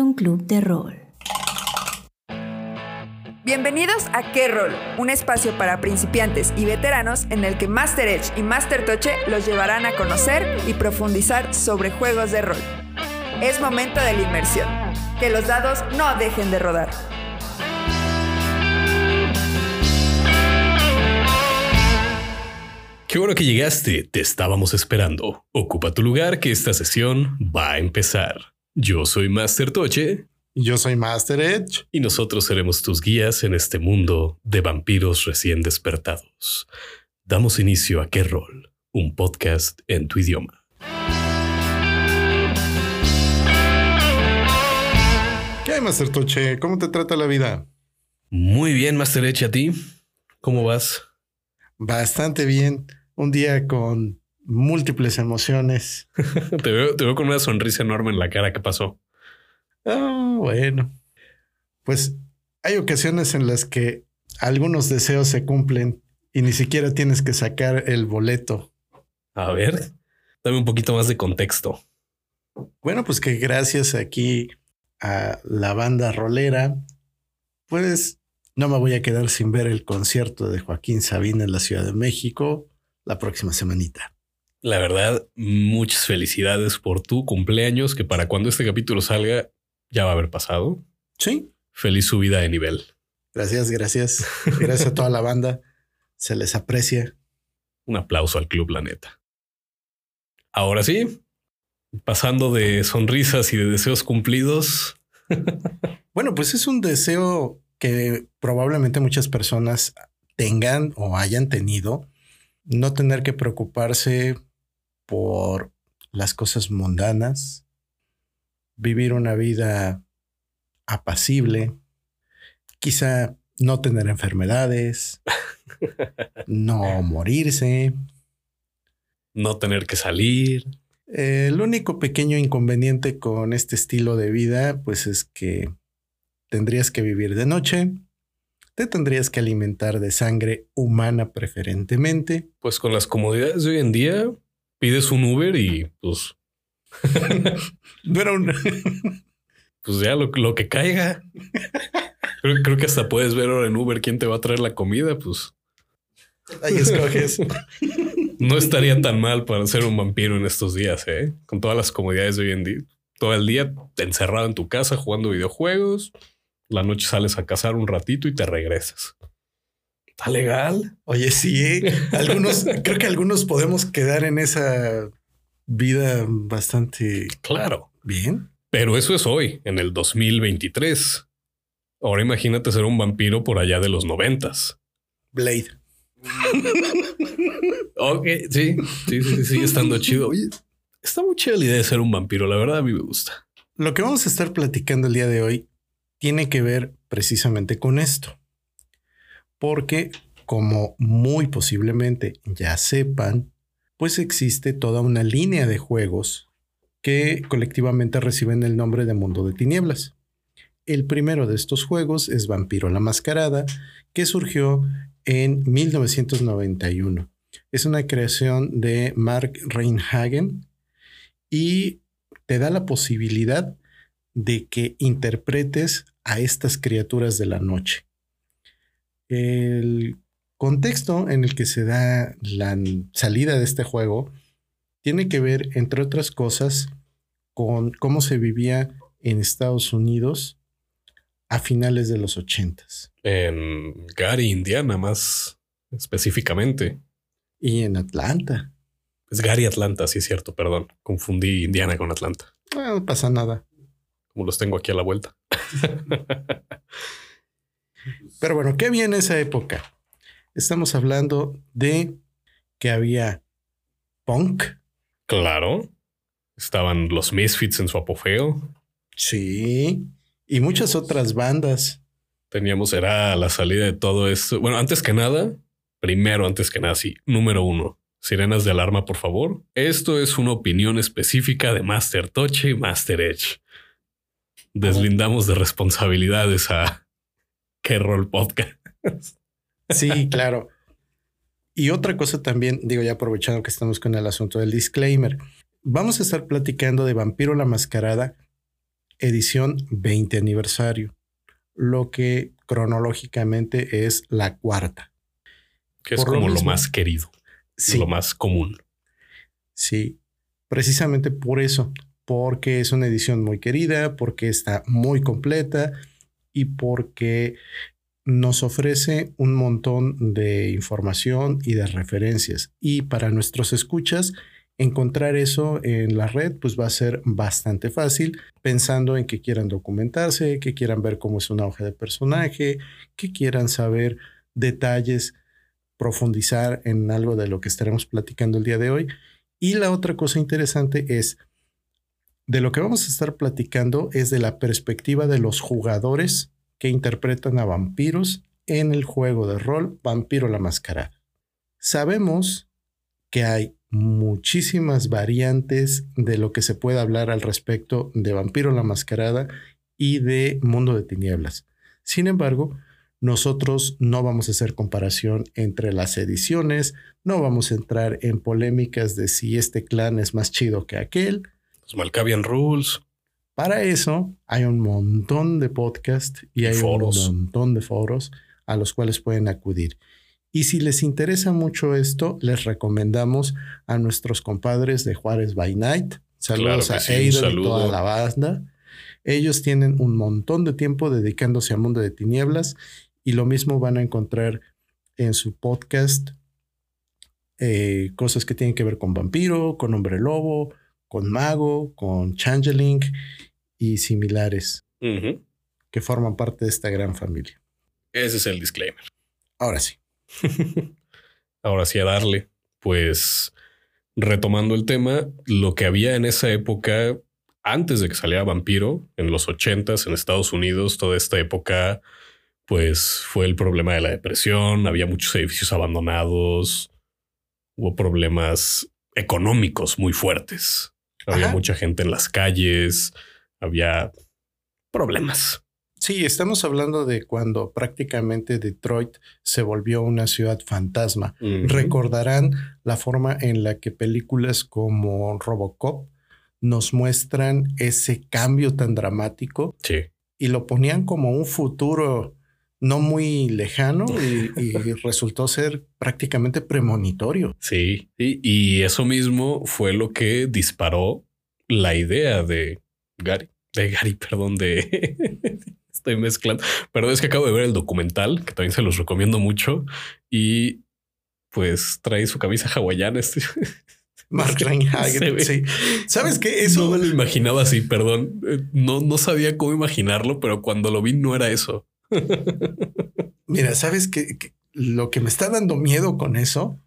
un club de rol. Bienvenidos a Qué Rol, un espacio para principiantes y veteranos en el que Master Edge y Master Toche los llevarán a conocer y profundizar sobre juegos de rol. Es momento de la inmersión. Que los dados no dejen de rodar. Qué bueno que llegaste, te estábamos esperando. Ocupa tu lugar que esta sesión va a empezar. Yo soy Master Toche. Yo soy Master Edge. Y nosotros seremos tus guías en este mundo de vampiros recién despertados. Damos inicio a Qué Rol, un podcast en tu idioma. ¿Qué hay, Master Toche? ¿Cómo te trata la vida? Muy bien, Master Edge, ¿a ti? ¿Cómo vas? Bastante bien un día con múltiples emociones. te, veo, con una sonrisa enorme en la cara. ¿Qué pasó? Ah, bueno. Pues hay ocasiones en las que algunos deseos se cumplen y ni siquiera tienes que sacar el boleto. A ver, dame un poquito más de contexto. Bueno, pues que gracias aquí a la banda rolera, pues no me voy a quedar sin ver el concierto de Joaquín Sabina en la Ciudad de México la próxima semanita. La verdad, muchas felicidades por tu cumpleaños, que para cuando este capítulo salga ya va a haber pasado. Sí. Feliz subida de nivel. Gracias, gracias. Gracias a toda la banda. Se les aprecia. Un aplauso al club, la neta. Ahora sí, pasando de sonrisas y de deseos cumplidos. bueno, pues es un deseo que probablemente muchas personas tengan o hayan tenido no tener que preocuparse por las cosas mundanas, vivir una vida apacible, quizá no tener enfermedades, no morirse, no tener que salir. el único pequeño inconveniente con este estilo de vida, pues es que tendrías que vivir de noche, te tendrías que alimentar de sangre humana preferentemente. Pues con las comodidades de hoy en día, pides un Uber y pues... no era un... pues ya lo, lo que caiga. Creo, creo, que hasta puedes ver ahora en Uber quién te va a traer la comida, pues... Ahí escoges. No estaría tan mal para ser un vampiro en estos días, ¿eh? Con todas las comodidades de hoy en día. Todo el día encerrado en tu casa jugando videojuegos, la noche sales a cazar un ratito y te regresas. ¿Está legal? Oye, sí. Algunos, creo que algunos podemos quedar en esa vida bastante. Claro. Bien. Pero eso es hoy, en el 2023. Ahora imagínate ser un vampiro por allá de los noventas. Blade. ok, sí, sí, sí, sí, estando chido. Oye, está muy chida la idea de ser un vampiro. La verdad, a mí me gusta. Lo que vamos a estar platicando el día de hoy tiene que ver precisamente con esto. Porque, como muy posiblemente ya sepan, pues existe toda una línea de juegos que colectivamente reciben el nombre de Mundo de Tinieblas. El primero de estos juegos es Vampiro la Mascarada, que surgió en 1991. Es una creación de Mark Reinhagen y te da la posibilidad de que interpretes a estas criaturas de la noche. El contexto en el que se da la salida de este juego tiene que ver, entre otras cosas, con cómo se vivía en Estados Unidos a finales de los ochentas. En Gary, Indiana, más específicamente. Y en Atlanta. Es Gary, Atlanta, sí es cierto, perdón. Confundí Indiana con Atlanta. No pasa nada. Como los tengo aquí a la vuelta. Pero bueno, ¿qué había en esa época? Estamos hablando de que había punk. Claro. Estaban los Misfits en su apogeo. Sí. Y muchas otras bandas. Teníamos, era la salida de todo esto. Bueno, antes que nada, primero, antes que nada, sí, número uno. Sirenas de alarma, por favor. Esto es una opinión específica de Master Toche y Master Edge deslindamos de responsabilidades a qué rol podcast. Sí, claro. Y otra cosa también, digo, ya aprovechando que estamos con el asunto del disclaimer, vamos a estar platicando de Vampiro la Mascarada edición 20 aniversario, lo que cronológicamente es la cuarta. Que es como lo, más querido, lo más común. Sí, precisamente por eso, porque es una edición muy querida, porque está muy completa y porque nos ofrece un montón de información y de referencias. Y para nuestros escuchas, encontrar eso en la red pues va a ser bastante fácil, pensando en que quieran documentarse, que quieran ver cómo es una hoja de personaje, que quieran saber detalles, profundizar en algo de lo que estaremos platicando el día de hoy. Y la otra cosa interesante es, de lo que vamos a estar platicando es de la perspectiva de los jugadores que interpretan a vampiros en el juego de rol Vampiro la Mascarada. Sabemos que hay muchísimas variantes de lo que se puede hablar al respecto de Vampiro la Mascarada y de Mundo de Tinieblas. Sin embargo, nosotros no vamos a hacer comparación entre las ediciones, no vamos a entrar en polémicas de si este clan es más chido que aquel. Los Malkavian Rules. Para eso hay un montón de podcasts y hay un montón de foros a los cuales pueden acudir. Y si les interesa mucho esto, les recomendamos a nuestros compadres de Juárez by Night. Saludos a Aidan y toda la banda. Ellos tienen un montón de tiempo dedicándose al mundo de tinieblas y lo mismo van a encontrar en su podcast eh, cosas que tienen que ver con vampiro, con hombre lobo, con mago, con changeling y similares que forman parte de esta gran familia. Ese es el disclaimer. Ahora sí. Ahora sí a darle. Pues retomando el tema, lo que había en esa época, antes de que saliera Vampiro, en los ochentas en Estados Unidos, toda esta época, pues fue el problema de la depresión, había muchos edificios abandonados, hubo problemas económicos muy fuertes. Había mucha gente en las calles, había problemas. Sí, estamos hablando de cuando prácticamente Detroit se volvió una ciudad fantasma. Recordarán la forma en la que películas como Robocop nos muestran ese cambio tan dramático sí. y lo ponían como un futuro no muy lejano y, resultó ser prácticamente premonitorio. Sí, y, eso mismo fue lo que disparó la idea de Gary, de Gary, perdón, de... Estoy mezclando. Pero es que acabo de ver el documental, que también se los recomiendo mucho, y pues trae su camisa hawaiana. Este. Mark sí. ¿Sabes qué? Eso... No me lo imaginaba así, perdón. Eh, no, no sabía cómo imaginarlo, pero cuando lo vi no era eso. Mira, ¿sabes qué? Lo que me está dando miedo con eso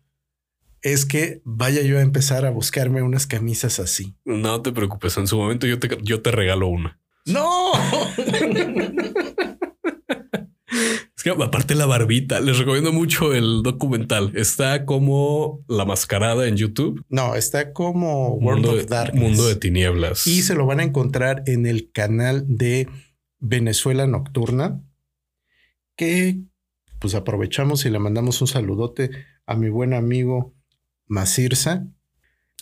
es que vaya yo a empezar a buscarme unas camisas así. No te preocupes, en su momento yo te, yo te regalo una. No. es que aparte la barbita, les recomiendo mucho el documental. Está como La Mascarada en YouTube. No, está como World Mundo of de, Darkness. Mundo de Tinieblas. Y se lo van a encontrar en el canal de Venezuela Nocturna que pues aprovechamos y le mandamos un saludote a mi buen amigo Masirsa.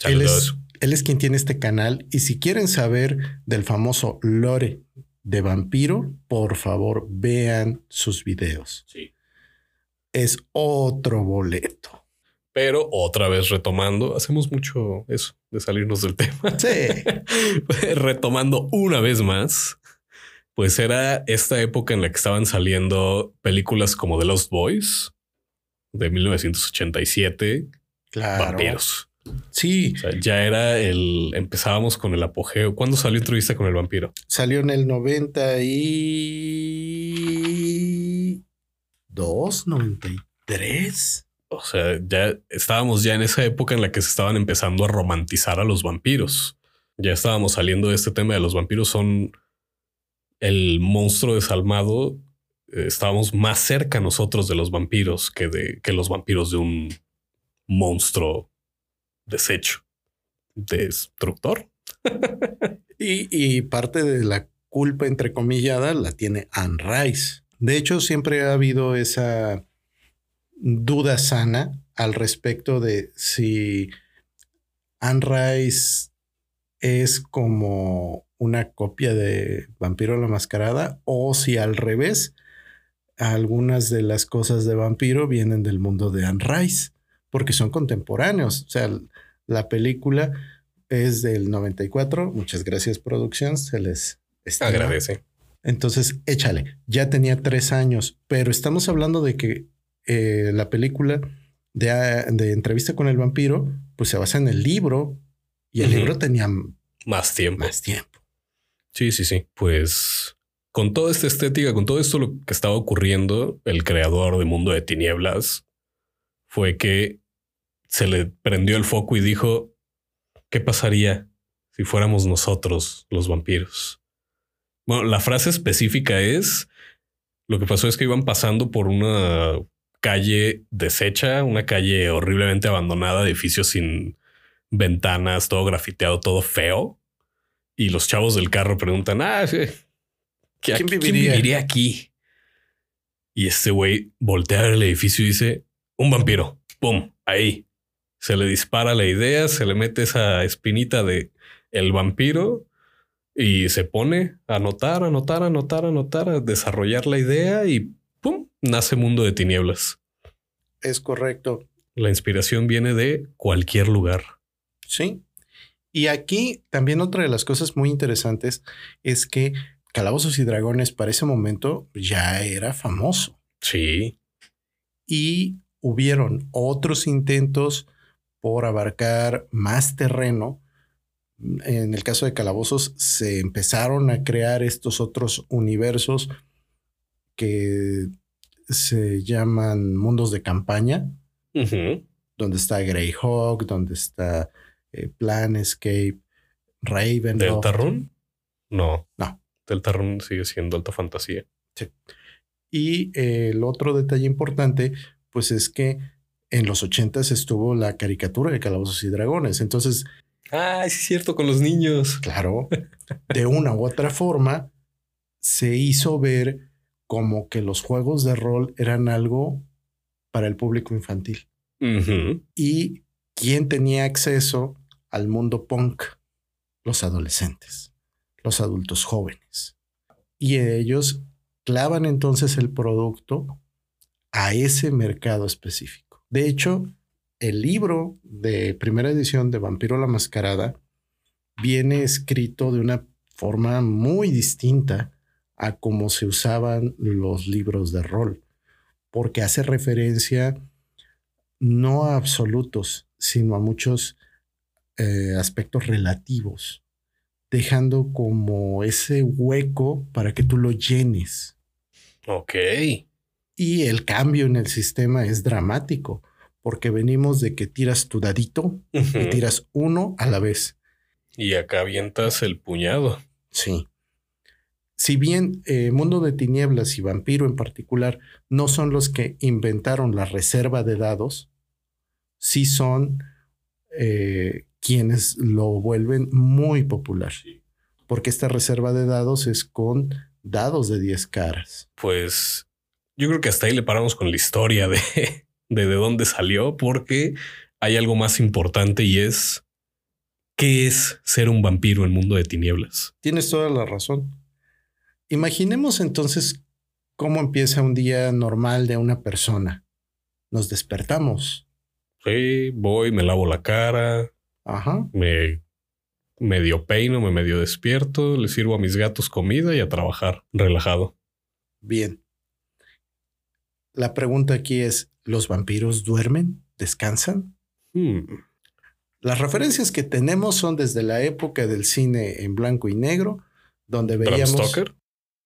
Él es, él es quien tiene este canal y si quieren saber del famoso lore de vampiro, por favor vean sus videos. Sí. Es otro boleto. Pero otra vez retomando, hacemos mucho eso de salirnos del tema. Sí. retomando una vez más, pues era esta época en la que estaban saliendo películas como The Lost Boys de 1987. Claro. Vampiros. Sí. O sea, ya era el. Empezábamos con el apogeo. ¿Cuándo salió entrevista con el vampiro? Salió en el 92, 93. O sea, ya estábamos ya en esa época en la que se estaban empezando a romantizar a los vampiros. Ya estábamos saliendo de este tema de los vampiros son el monstruo desalmado, eh, estábamos más cerca nosotros de los vampiros que de que los vampiros de un monstruo deshecho, destructor. y, y parte de la culpa entrecomillada la tiene Anne Rice. De hecho, siempre ha habido esa duda sana al respecto de si Anne Rice es como una copia de Vampiro la Mascarada o si al revés, algunas de las cosas de Vampiro vienen del mundo de Anne Rice, porque son contemporáneos. O sea, la película es del 94. Muchas gracias, producción. Se les agradece. Entonces, échale. Ya tenía tres años, pero estamos hablando de que eh, la película de, de, entrevista con el vampiro, pues se basa en el libro y el libro tenía más tiempo. Más tiempo. Sí, sí, sí. Pues con toda esta estética, con todo esto lo que estaba ocurriendo, el creador de Mundo de Tinieblas fue que se le prendió el foco y dijo, ¿qué pasaría si fuéramos nosotros los vampiros? Bueno, la frase específica es, lo que pasó es que iban pasando por una calle deshecha, una calle horriblemente abandonada, edificios sin ventanas, todo grafiteado, todo feo. Y los chavos del carro preguntan, ah, ¿quién, viviría? aquí? Y este güey voltea el edificio y dice, un vampiro. ¡Pum! Ahí. Se le dispara la idea, se le mete esa espinita de el vampiro y se pone a anotar, anotar, anotar, anotar, a desarrollar la idea y ¡pum! Nace Mundo de Tinieblas. Es correcto. La inspiración viene de cualquier lugar. Sí. Y aquí también otra de las cosas muy interesantes es que Calabozos y Dragones para ese momento ya era famoso. Sí. Y hubieron otros intentos por abarcar más terreno. En el caso de Calabozos se empezaron a crear estos otros universos que se llaman mundos de campaña, donde está Greyhawk, donde está eh, Planescape, Raven. ¿Deltarune? No. No. Deltarune sigue siendo alta fantasía. Sí. Y eh, el otro detalle importante, pues es que en los ochentas estuvo la caricatura de Calabozos y Dragones. Entonces. Ah, es cierto, con los niños. Claro. De una u otra forma, se hizo ver como que los juegos de rol eran algo para el público infantil. Y quién tenía acceso al mundo punk, los adolescentes, los adultos jóvenes. Y ellos clavan entonces el producto a ese mercado específico. De hecho, el libro de primera edición de Vampiro la Mascarada viene escrito de una forma muy distinta a cómo se usaban los libros de rol, porque hace referencia no a absolutos, sino a muchos eh, aspectos relativos, dejando como ese hueco para que tú lo llenes. Ok. Y el cambio en el sistema es dramático, porque venimos de que tiras tu dadito y tiras uno a la vez. Y acá avientas el puñado. Sí. Si bien eh, Mundo de Tinieblas y Vampiro en particular no son los que inventaron la reserva de dados, sí son eh, quienes lo vuelven muy popular. Porque esta reserva de dados es con dados de 10 caras. Pues yo creo que hasta ahí le paramos con la historia de, de, de dónde salió, porque hay algo más importante y es qué es ser un vampiro en mundo de tinieblas. Tienes toda la razón. Imaginemos entonces cómo empieza un día normal de una persona. Nos despertamos. Sí, voy, me lavo la cara, Ajá. Me medio peino, me medio despierto, le sirvo a mis gatos comida y a trabajar relajado. Bien. La pregunta aquí es, ¿los vampiros duermen? ¿Descansan? Hmm. Las referencias que tenemos son desde la época del cine en blanco y negro, donde veíamos... ¿Bram Stoker?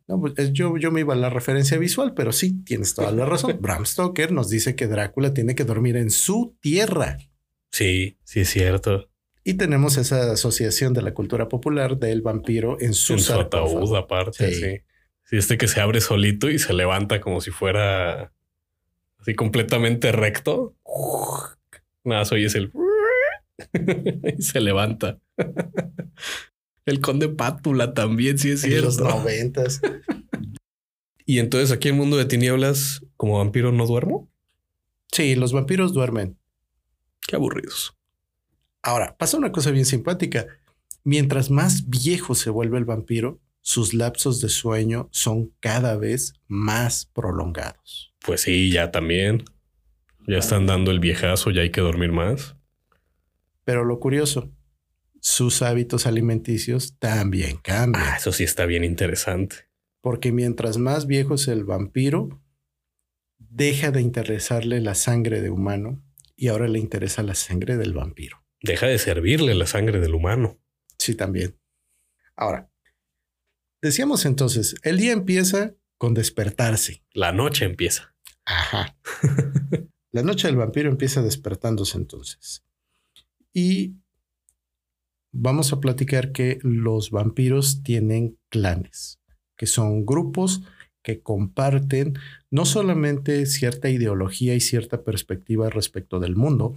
No, pues yo, yo me iba a la referencia visual, pero sí, tienes toda la razón. Bram Stoker nos dice que Drácula tiene que dormir en su tierra. Sí, sí es cierto. Y tenemos esa asociación de la cultura popular del vampiro en su, en su ataúd aparte. Sí. sí. este que se abre solito y se levanta como si fuera así completamente recto. Nada, soy es el y se levanta. El conde Pátula también, sí es cierto. En los noventas. y entonces aquí en Mundo de Tinieblas, como vampiro, no duermo. Sí, los vampiros duermen. Qué aburridos. Ahora, pasa una cosa bien simpática. mientras más viejo se vuelve el vampiro, sus lapsos de sueño son cada vez más prolongados. Pues sí, ya también. Ya están dando el viejazo, ya hay que dormir más. Pero lo curioso, sus hábitos alimenticios también cambian. Ah, eso sí está bien interesante. Porque mientras más viejo es el vampiro, deja de interesarle la sangre de humano y ahora le interesa la sangre del vampiro. Deja de servirle la sangre del humano. Sí, también. Ahora, decíamos entonces, el día empieza con despertarse. La noche empieza. Ajá. la noche del vampiro empieza despertándose entonces. Y vamos a platicar que los vampiros tienen clanes, que son grupos que comparten no solamente cierta ideología y cierta perspectiva respecto del mundo,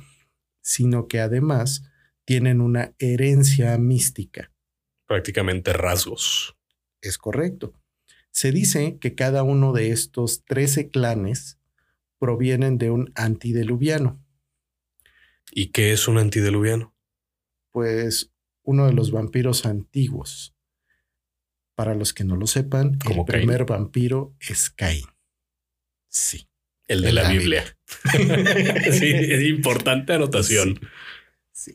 sino que además tienen una herencia mística. Prácticamente rasgos. Es correcto. Se dice que cada uno de estos 13 clanes provienen de un antideluviano. ¿Y qué es un antideluviano? Pues uno de los vampiros antiguos. Para los que no lo sepan, el primer vampiro es Caín. Sí. El de, la, Biblia. sí, es importante anotación. Sí.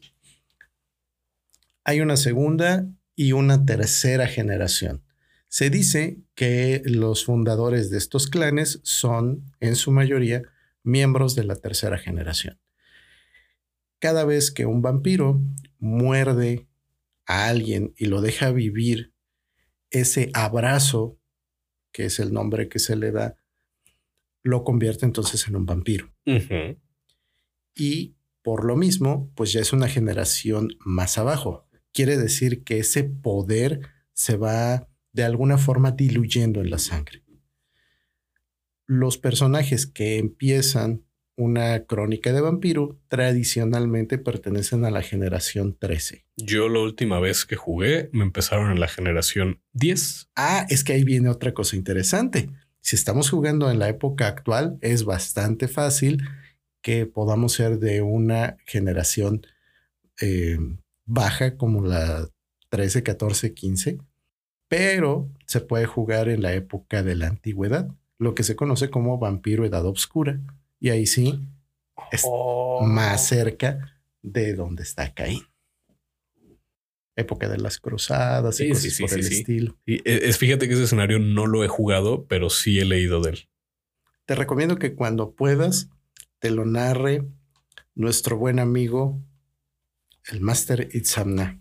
Hay una segunda y una tercera generación. Se dice que los fundadores de estos clanes son, en su mayoría, miembros de la tercera generación. Cada vez que un vampiro muerde a alguien y lo deja vivir, ese abrazo, que es el nombre que se le da, lo convierte entonces en un vampiro. Y por lo mismo, pues ya es una generación más abajo. Quiere decir que ese poder se va de alguna forma diluyendo en la sangre. Los personajes que empiezan una crónica de vampiro tradicionalmente pertenecen a la generación 13. Yo la última vez que jugué me empezaron en la generación 10. Ah, es que ahí viene otra cosa interesante. Si estamos jugando en la época actual, es bastante fácil que podamos ser de una generación eh, baja como la 13, 14, 15, pero se puede jugar en la época de la antigüedad, lo que se conoce como vampiro edad oscura y ahí sí es oh. más cerca de donde está Caín. Época de las cruzadas y cosas por el estilo. Y e, es, fíjate que ese escenario no lo he jugado, pero sí he leído de él. Te recomiendo que cuando puedas te lo narre nuestro buen amigo, el Master Itzamna.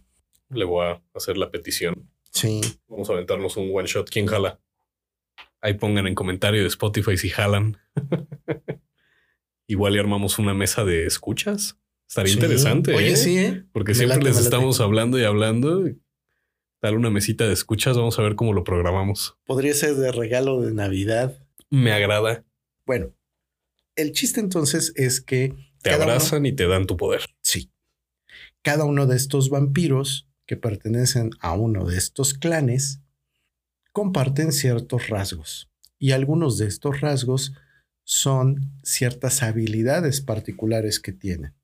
Le voy a hacer la petición. Sí. Vamos a aventarnos un one shot. ¿Quién jala? Ahí pongan en comentario de Spotify si jalan. Igual y armamos una mesa de escuchas. Estaría interesante. Oye, ¿eh? sí, ¿eh? Porque siempre les estamos hablando y hablando. Dar una mesita de escuchas. Vamos a ver cómo lo programamos. Podría ser de regalo de Navidad. Me agrada. Bueno, el chiste entonces es que te abrazan y te dan tu poder. Sí. Cada uno de estos vampiros que pertenecen a uno de estos clanes comparten ciertos rasgos y algunos de estos rasgos son ciertas habilidades particulares que tienen,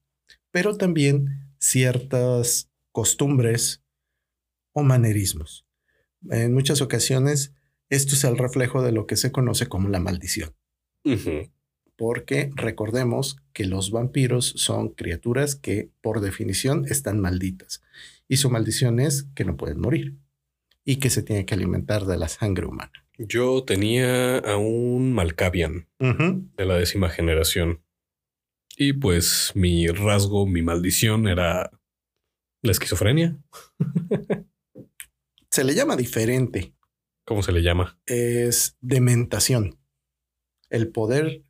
pero también ciertas costumbres o manerismos. En muchas ocasiones, esto es el reflejo de lo que se conoce como la maldición. Porque recordemos que los vampiros son criaturas que por definición están malditas. Y su maldición es que no pueden morir y que se tienen que alimentar de la sangre humana. Yo tenía a un Malkavian de la décima generación. Y pues mi rasgo, mi maldición era la esquizofrenia. se le llama diferente. ¿Cómo se le llama? Es dementación. El poder.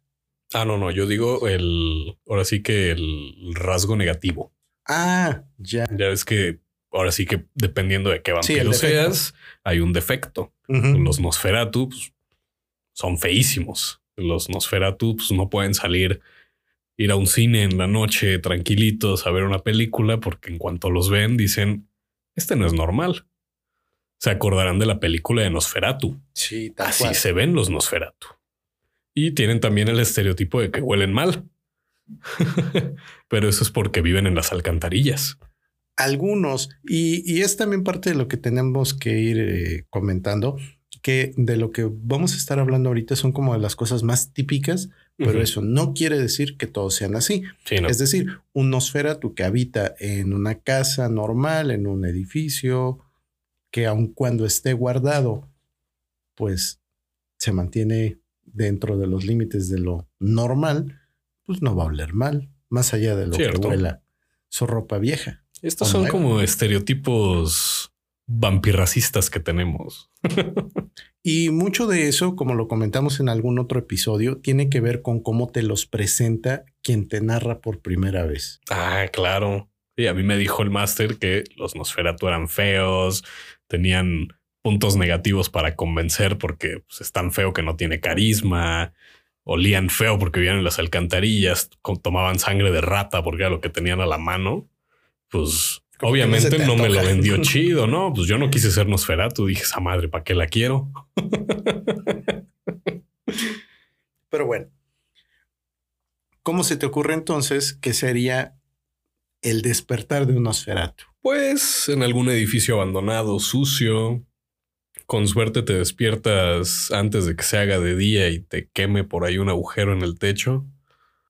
Ah, no, no, yo digo el. Ahora sí que el rasgo negativo. Ah, ya. Ya ves que ahora sí que dependiendo de qué vampiro seas, hay un defecto. Los Nosferatu pues, son feísimos. Los Nosferatu pues, no pueden salir, ir a un cine en la noche tranquilitos a ver una película porque en cuanto los ven dicen, este no es normal. Se acordarán de la película de Nosferatu. Sí, Así se ven los Nosferatu. Y tienen también el estereotipo de que huelen mal. Pero eso es porque viven en las alcantarillas. algunos, y, es también parte de lo que tenemos que ir eh, comentando, que de lo que vamos a estar hablando ahorita son como de las cosas más típicas, pero eso no quiere decir que todos sean así. Es decir, un Nosferatu que habita en una casa normal, en un edificio, que aun cuando esté guardado, pues se mantiene dentro de los límites de lo normal, pues no va a oler mal, más allá de lo que huela su ropa vieja. Estos son como estereotipos vampirracistas que tenemos. y mucho de eso, como lo comentamos en algún otro episodio, tiene que ver con cómo te los presenta quien te narra por primera vez. Ah, claro. Y a mí me dijo el máster que los Nosferatu eran feos, tenían puntos negativos para convencer porque pues, es tan feo que no tiene carisma, olían feo porque vivían en las alcantarillas, tomaban sangre de rata porque era lo que tenían a la mano. Pues obviamente no, me lo vendió chido, ¿no? Pues yo no quise ser Nosferatu, dije, esa madre, ¿para qué la quiero? Pero bueno, ¿cómo se te ocurre entonces que sería el despertar de un Nosferatu? Pues en algún edificio abandonado, sucio. Con suerte te despiertas antes de que se haga de día y te queme por ahí un agujero en el techo.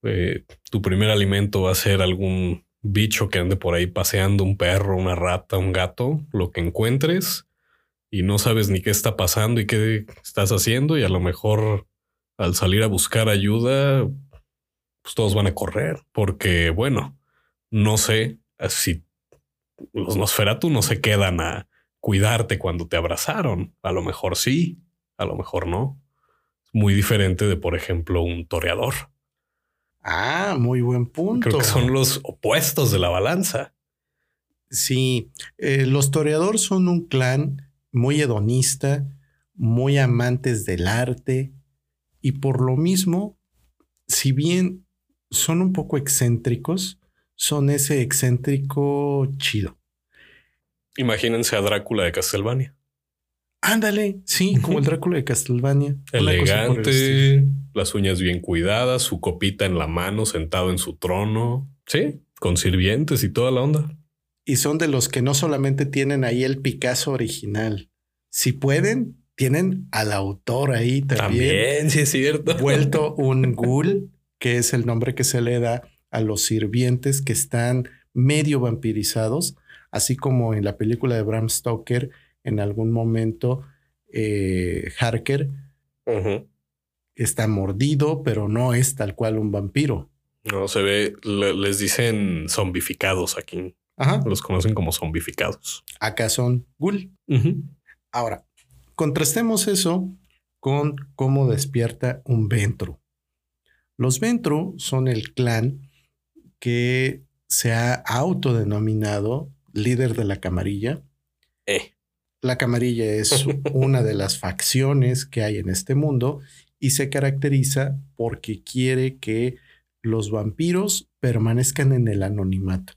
Eh, tu primer alimento va a ser algún bicho que ande por ahí paseando, un perro, una rata, un gato, lo que encuentres. Y no sabes ni qué está pasando y qué estás haciendo. Y a lo mejor al salir a buscar ayuda, pues todos van a correr. Porque bueno, no sé si los Nosferatu no se quedan a cuidarte cuando te abrazaron. A lo mejor sí, a lo mejor no. Muy diferente de, por ejemplo, un toreador. Ah, muy buen punto. Creo que son los opuestos de la balanza. Sí, eh, los toreadores son un clan muy hedonista, muy amantes del arte y por lo mismo, si bien son un poco excéntricos, son ese excéntrico chido. Imagínense a Drácula de Castlevania. Ándale, sí, como el Drácula de Castlevania. Elegante, las uñas bien cuidadas, su copita en la mano, sentado en su trono. Sí, con sirvientes y toda la onda. Y son de los que no solamente tienen ahí el Picasso original. Si pueden, tienen al autor ahí también. También, sí es cierto. Vuelto un ghoul, que es el nombre que se le da a los sirvientes que están medio vampirizados, así como en la película de Bram Stoker, en algún momento eh, Harker está mordido, pero no es tal cual un vampiro. No, se ve, les dicen zombificados aquí. Ajá. Los conocen como zombificados. Acá son ghoul. Ahora, contrastemos eso con cómo despierta un Ventru. Los Ventru son el clan que se ha autodenominado líder de la camarilla. La camarilla es una de las facciones que hay en este mundo y se caracteriza porque quiere que los vampiros permanezcan en el anonimato,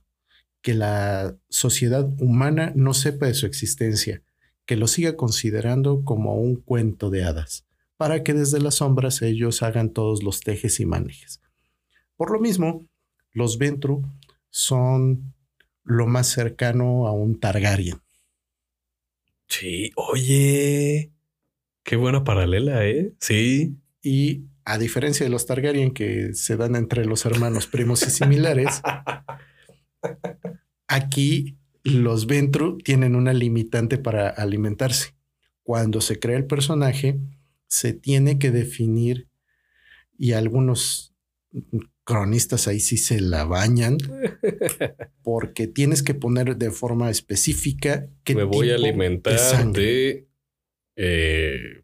que la sociedad humana no sepa de su existencia, que lo siga considerando como un cuento de hadas, para que desde las sombras ellos hagan todos los tejes y manejes. Por lo mismo, los Ventru son lo más cercano a un Targaryen. Sí, oye, qué buena paralela, ¿eh? Sí. Y a diferencia de los Targaryen que se dan entre los hermanos primos y similares, aquí los Ventru tienen una limitante para alimentarse. Cuando se crea el personaje, se tiene que definir y algunos cronistas ahí sí se la bañan porque tienes que poner de forma específica que me voy a alimentar de, eh,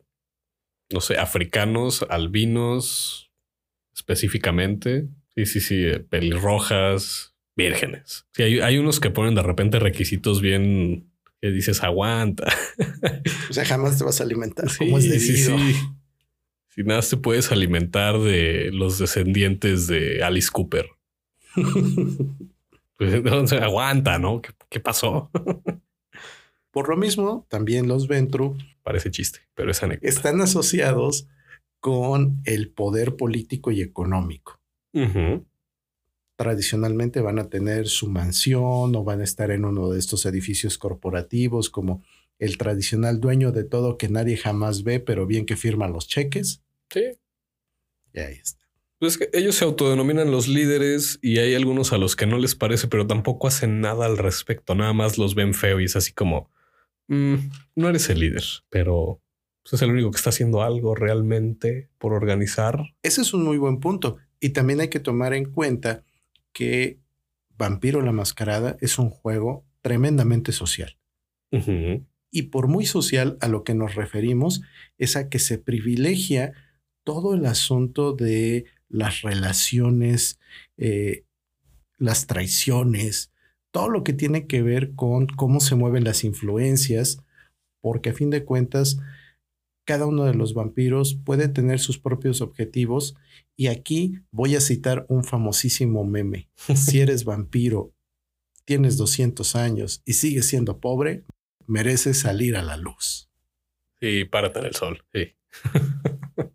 no sé, africanos, albinos específicamente. Sí, sí, sí, eh, pelirrojas, vírgenes. Sí, hay, unos que ponen de repente requisitos bien que dices aguanta. O sea, jamás te vas a alimentar como es debido. Sí, sí. Si nada te puedes alimentar de los descendientes de Alice Cooper. pues aguanta, ¿no? ¿Qué, pasó? Por lo mismo, también los Ventru. Parece chiste, pero es anécdota. Están asociados con el poder político y económico. tradicionalmente van a tener su mansión o van a estar en uno de estos edificios corporativos como el tradicional dueño de todo que nadie jamás ve, pero bien que firma los cheques. Sí. Y ahí está. Pues que ellos se autodenominan los líderes y hay algunos a los que no les parece, pero tampoco hacen nada al respecto. Nada más los ven feo y es así como, mm, no eres el líder, pero pues, es el único que está haciendo algo realmente por organizar. Ese es un muy buen punto. Y también hay que tomar en cuenta que Vampiro la Mascarada es un juego tremendamente social. Y por muy social a lo que nos referimos es a que se privilegia todo el asunto de las relaciones, eh, las traiciones, todo lo que tiene que ver con cómo se mueven las influencias, porque a fin de cuentas, cada uno de los vampiros puede tener sus propios objetivos. Y aquí voy a citar un famosísimo meme. Si eres vampiro, tienes 200 años y sigues siendo pobre, mereces salir a la luz. Y párate en el sol. Sí.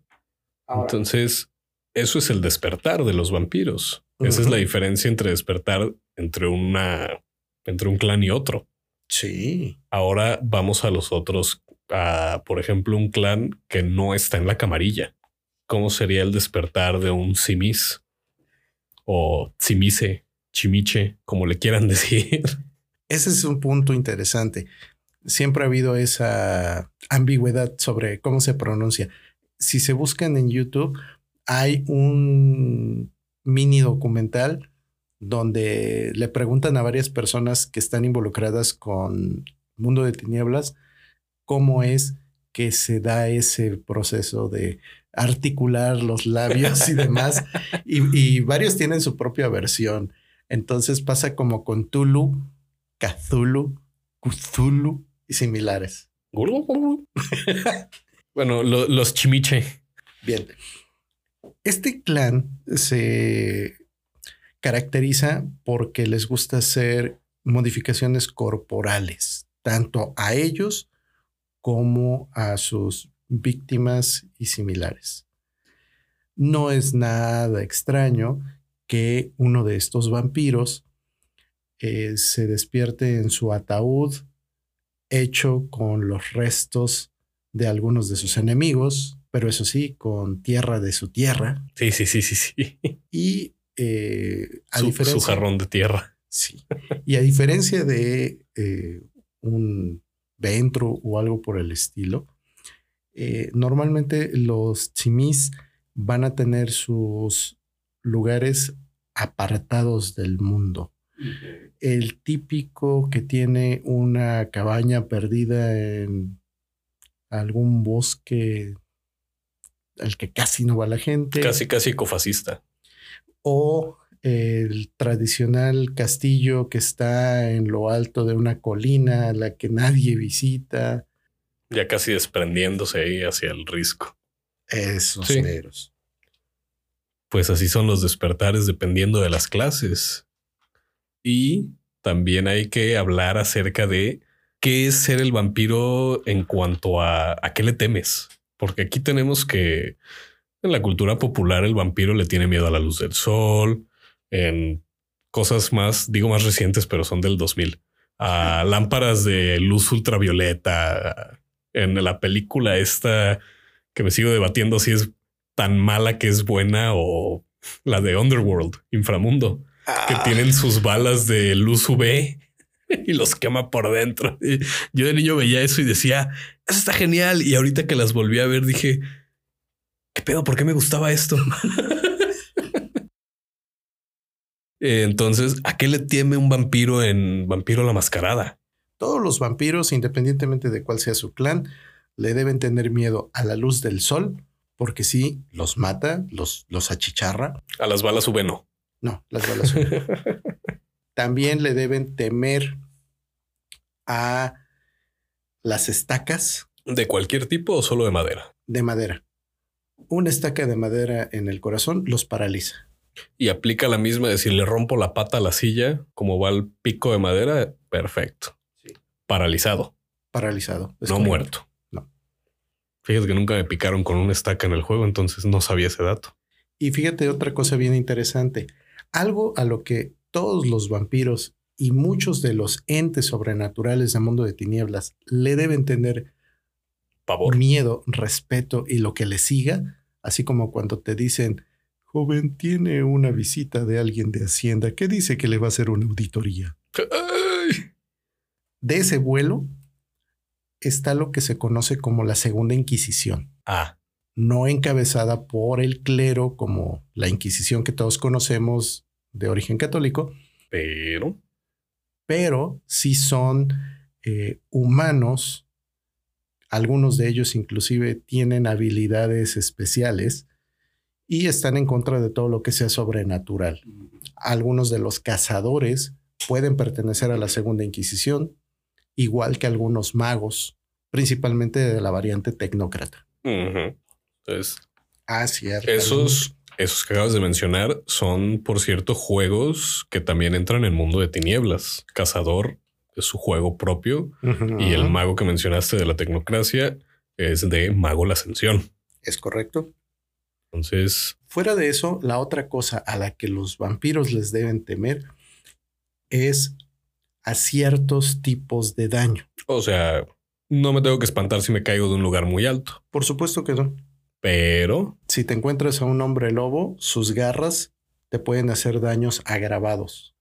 Entonces, eso es el despertar de los vampiros. Esa es la diferencia entre despertar entre una, entre un clan y otro. Sí, Ahora vamos a los otros, a, por ejemplo, un clan que no está en la camarilla. ¿Cómo sería el despertar de un simis o simise, chimiche, como le quieran decir? ese es un punto interesante. Siempre ha habido esa ambigüedad sobre cómo se pronuncia. Si se buscan en YouTube, hay un mini documental donde le preguntan a varias personas que están involucradas con Mundo de Tinieblas cómo es que se da ese proceso de articular los labios y demás. Y, y varios tienen su propia versión. Entonces pasa como con Tulu, Cthulhu, Cthulhu y similares. bueno, lo- los chimiche. Bien. Este clan se caracteriza porque les gusta hacer modificaciones corporales, tanto a ellos como a sus víctimas y similares. No es nada extraño que uno de estos vampiros eh, se despierte en su ataúd hecho con los restos de algunos de sus enemigos, pero eso sí, con tierra de su tierra. Sí, sí, sí, sí, sí. Y eh, a Su, diferencia, su jarrón de tierra. Sí. Y a diferencia de eh, un ventro o algo por el estilo, eh, normalmente los chimis van a tener sus lugares apartados del mundo. El típico que tiene una cabaña perdida en algún bosque al que casi no va la gente Casi, casi ecofascista. o el tradicional castillo que está en lo alto de una colina a la que nadie visita. Ya casi desprendiéndose ahí hacia el risco. Esos Sí. Pues así son los despertares dependiendo de las clases. Y también hay que hablar acerca de qué es ser el vampiro en cuanto a a qué le temes. Porque aquí tenemos que en la cultura popular el vampiro le tiene miedo a la luz del sol, en cosas más, digo más recientes, pero son del 2000, a lámparas de luz ultravioleta, en la película esta que me sigo debatiendo si es tan mala que es buena o la de Underworld, Inframundo, que Ah, tienen sus balas de luz UV y los quema por dentro. Y yo de niño veía eso y decía, eso está genial. Y ahorita que las volví a ver dije, ¿qué pedo? ¿Por qué me gustaba esto? Entonces, ¿a qué le teme un vampiro en Vampiro la Mascarada? Todos los vampiros, independientemente de cuál sea su clan, le deben tener miedo a la luz del sol, porque si los mata, los, los achicharra. A las balas UV no. No, las balas. son- También le deben temer a las estacas ¿De cualquier tipo o solo de madera? de madera. Una estaca de madera en el corazón los paraliza. Y aplica la misma de si le rompo la pata a la silla, como va el pico de madera, perfecto. Sí. Paralizado, Paralizado. Es no correcto. muerto. No. Fíjate que nunca me picaron con una estaca en el juego, entonces no sabía ese dato. Y fíjate otra cosa bien interesante. Algo a lo que todos los vampiros y muchos de los entes sobrenaturales del mundo de tinieblas le deben tener Pavor. miedo, respeto y lo que le siga, así como cuando te dicen, joven, tiene una visita de alguien de Hacienda que dice que le va a hacer una auditoría. Ay. De ese vuelo está lo que se conoce como la Segunda Inquisición, Ah, no encabezada por el clero como la Inquisición que todos conocemos de origen católico, pero pero sí son eh, humanos, algunos de ellos inclusive tienen habilidades especiales y están en contra de todo lo que sea sobrenatural. Algunos de los cazadores pueden pertenecer a la Segunda Inquisición, igual que algunos magos, principalmente de la variante tecnócrata. Entonces Ah, cierto. esos, esos que acabas de mencionar son, por cierto, juegos que también entran en el mundo de tinieblas. Cazador es su juego propio y el mago que mencionaste de la tecnocracia es de Mago la Ascensión. Es correcto. Entonces, Fuera de eso, la otra cosa a la que los vampiros les deben temer es a ciertos tipos de daño. o sea, no me tengo que espantar si me caigo de un lugar muy alto, Por supuesto que no. Pero Si te encuentras a un hombre lobo, sus garras te pueden hacer daños agravados.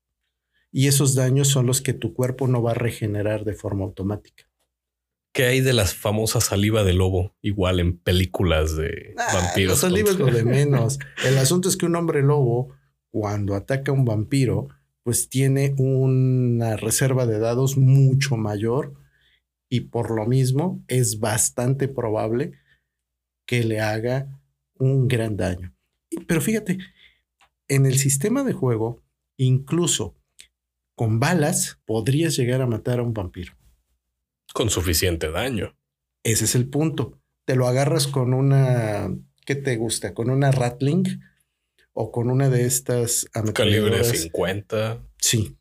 Y esos daños son los que tu cuerpo no va a regenerar de forma automática. ¿qué hay de las famosas saliva de lobo? Igual en películas de vampiros. La saliva es lo de menos. El asunto es que un hombre lobo, cuando ataca a un vampiro, pues tiene una reserva de dados mucho mayor y por lo mismo es bastante probable que le haga un gran daño. Pero fíjate, en el sistema de juego, incluso con balas, podrías llegar a matar a un vampiro. con suficiente daño. Ese es el punto. Te lo agarras con una, ¿qué te gusta? Con una Ratling o con una de estas Calibre ametralladoras. 50. Sí.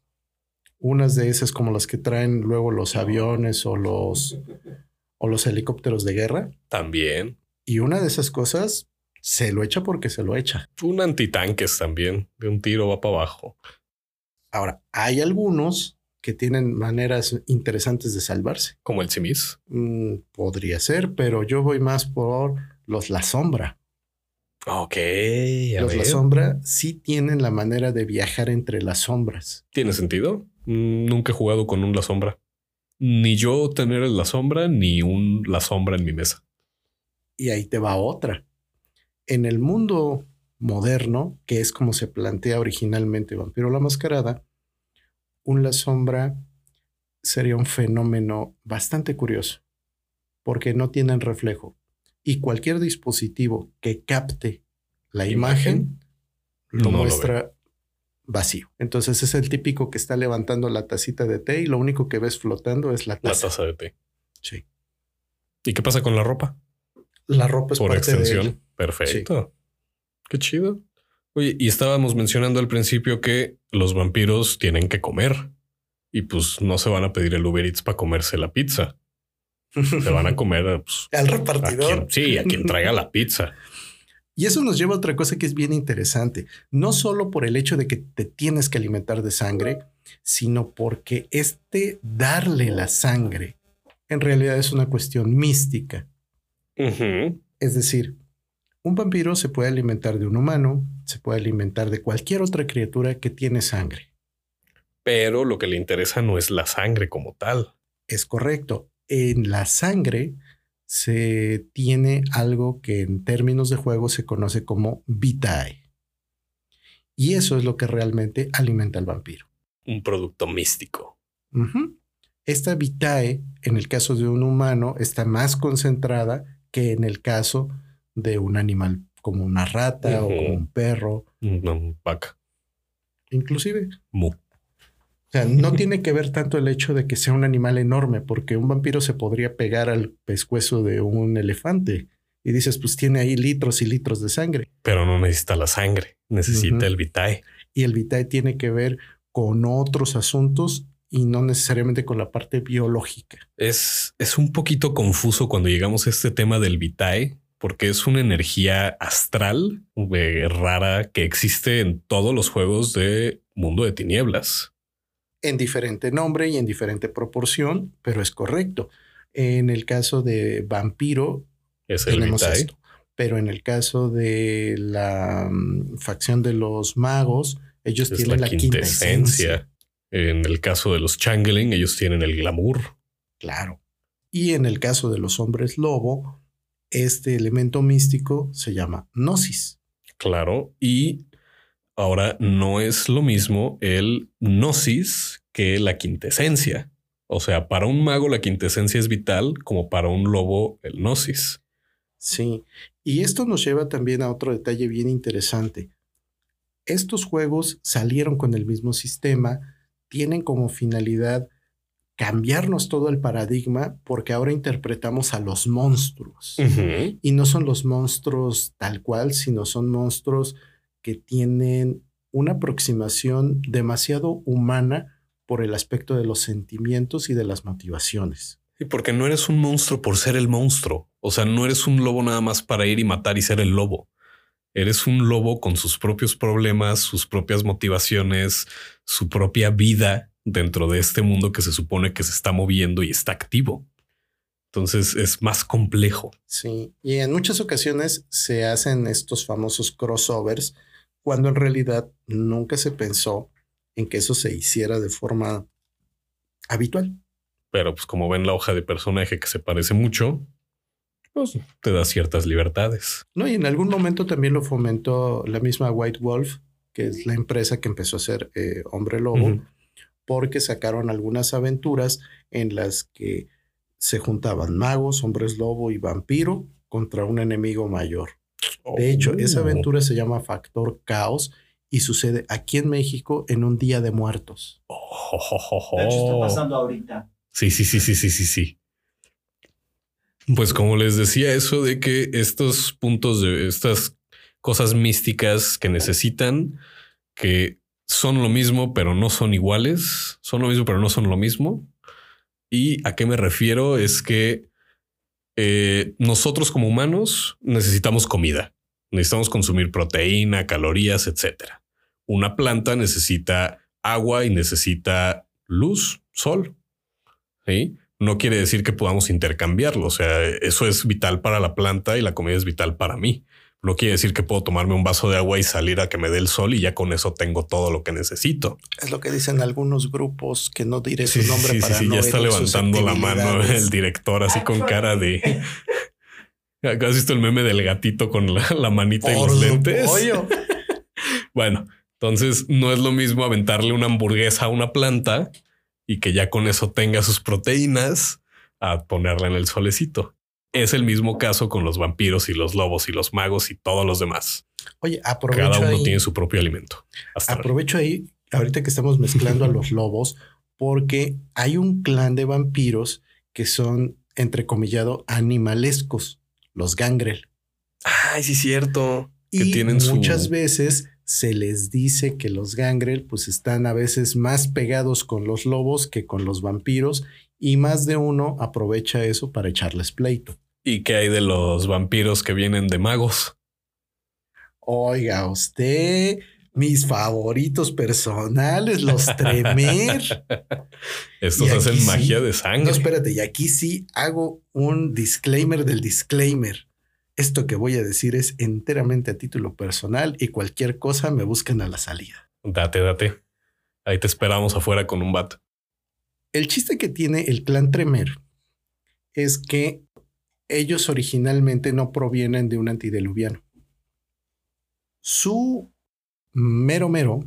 Unas de esas como las que traen luego los aviones o los o los helicópteros de guerra. También. Y una de esas cosas se lo echa porque se lo echa. Un antitanques también. De un tiro va para abajo. Ahora, hay algunos que tienen maneras interesantes de salvarse. Como el simis. Mm, podría ser, pero yo voy más por los La Sombra. Ok. Los La. Sombra sí tienen la manera de viajar entre las sombras. ¿Tiene sentido? Mm, Nunca he jugado con un La Sombra. Ni yo tener el La Sombra, ni un La Sombra en mi mesa. Y ahí te va otra. En el mundo moderno, que es como se plantea originalmente Vampiro la Mascarada, un La Sombra sería un fenómeno bastante curioso, porque no tienen reflejo. Y cualquier dispositivo que capte la imagen, lo No lo muestra vacío. Entonces es el típico que está levantando la tacita de té y lo único que ves flotando es la La taza. taza de té. Sí. ¿Y qué pasa con la ropa? La ropa es Por parte de extensión. él. Perfecto. Qué chido. Oye, y estábamos mencionando al principio que los vampiros tienen que comer y pues no se van a pedir el Uber Eats para comerse la pizza. Se van a comer pues, Al a repartidor. quien, sí, a quien traiga la pizza. Y eso nos lleva a otra cosa que es bien interesante. No solo por el hecho de que te tienes que alimentar de sangre, sino porque este darle la sangre en realidad es una cuestión mística. Es decir, un vampiro se puede alimentar de un humano, se puede alimentar de cualquier otra criatura que tiene sangre. Pero lo que le interesa no es la sangre como tal. Es correcto. En la sangre se tiene algo que en términos de juego se conoce como vitae. Y eso es lo que realmente alimenta al vampiro. Un producto místico. Esta vitae, en el caso de un humano, está más concentrada que en el caso de un animal como una rata o como un perro, Una vaca. inclusive. Mu. O sea, no tiene que ver tanto el hecho de que sea un animal enorme, porque un vampiro se podría pegar al pescuezo de un elefante y dices, pues tiene ahí litros y litros de sangre. Pero no necesita la sangre. Necesita el vitae. Y el vitae tiene que ver con otros asuntos y no necesariamente con la parte biológica. Es, es un poquito confuso cuando llegamos a este tema del vitae, porque es una energía astral eh, rara que existe en todos los juegos de Mundo de Tinieblas. En diferente nombre y en diferente proporción, pero es correcto. En el caso de Vampiro, Es el tenemos Vitae. esto. Pero en el caso de la mm, facción de los magos, ellos Es tienen la la, quinta esencia. En el caso de los Changeling, ellos tienen el glamour. Claro. Y en el caso de los hombres lobo, este elemento místico se llama gnosis. Claro. Y ahora no es lo mismo el gnosis que la quintesencia. O sea, para un mago la quintesencia es vital como para un lobo el gnosis. Sí. Y esto nos lleva también a otro detalle bien interesante. Estos juegos salieron con el mismo sistema, tienen como finalidad cambiarnos todo el paradigma porque ahora interpretamos a los monstruos. Y no son los monstruos tal cual, sino son monstruos que tienen una aproximación demasiado humana por el aspecto de los sentimientos y de las motivaciones. Y porque no eres un monstruo por ser el monstruo. O sea, no eres un lobo nada más para ir y matar y ser el lobo. Eres un lobo con sus propios problemas, sus propias motivaciones, su propia vida dentro de este mundo que se supone que se está moviendo y está activo. Entonces es más complejo. Sí, y en muchas ocasiones se hacen estos famosos crossovers cuando en realidad nunca se pensó en que eso se hiciera de forma habitual. Pero pues como ven la hoja de personaje que se parece mucho, pues te da ciertas libertades. No, y en algún momento también lo fomentó la misma White Wolf, que es la empresa que empezó a ser eh, Hombre Lobo, porque sacaron algunas aventuras en las que se juntaban magos, hombres lobo y vampiro contra un enemigo mayor. De hecho, esa Oh. aventura se llama Factor Caos y sucede aquí en México en un día de muertos. Oh, oh, oh, oh. De hecho, está pasando ahorita. Sí, sí, sí, sí, sí, sí, sí. Pues como les decía, eso de que estos puntos de estas cosas místicas que necesitan, que son lo mismo, pero no son iguales, son lo mismo, pero no son lo mismo. Y a qué me refiero es que eh, nosotros como humanos necesitamos comida, necesitamos consumir proteína, calorías, etcétera. Una planta necesita agua y necesita luz, sol. ¿sí? No quiere decir que podamos intercambiarlo. O sea, eso es vital para la planta y la comida es vital para mí. No quiere decir que puedo tomarme un vaso de agua y salir a que me dé el sol y ya con eso tengo todo lo que necesito. Es lo que dicen algunos grupos que no diré Sí, su sí, nombre sí, sí, para sí, no ya está levantando la mano el director así con cara de... ¿Has visto el meme del gatito con la, la manita y los su lentes? pollo. Bueno, entonces no es lo mismo aventarle una hamburguesa a una planta y que ya con eso tenga sus proteínas a ponerla en el solecito. Es el mismo caso con los vampiros y los lobos y los magos y todos los demás. Oye, aprovecho Cada uno ahí, tiene su propio alimento. aprovecho ahí, ahorita que estamos mezclando a los lobos, porque hay un clan de vampiros que son, entrecomillado, animalescos, los gangrel. Ay, sí, cierto. Que Y tienen su- muchas veces se les dice que los gangrel pues están a veces más pegados con los lobos que con los vampiros y más de uno aprovecha eso para echarles pleito. ¿Y qué hay de los vampiros que vienen de magos? Oiga, usted, mis favoritos personales, los Tremer. Estos Y hacen sí. magia de No, sangre. espérate, y aquí sí hago un disclaimer del disclaimer. Esto que voy a decir es enteramente a título personal y cualquier cosa me buscan a la salida. Date, date. Ahí te esperamos afuera con un bat. El chiste que tiene el clan Tremer es que ellos originalmente no provienen de un antediluviano. Su mero mero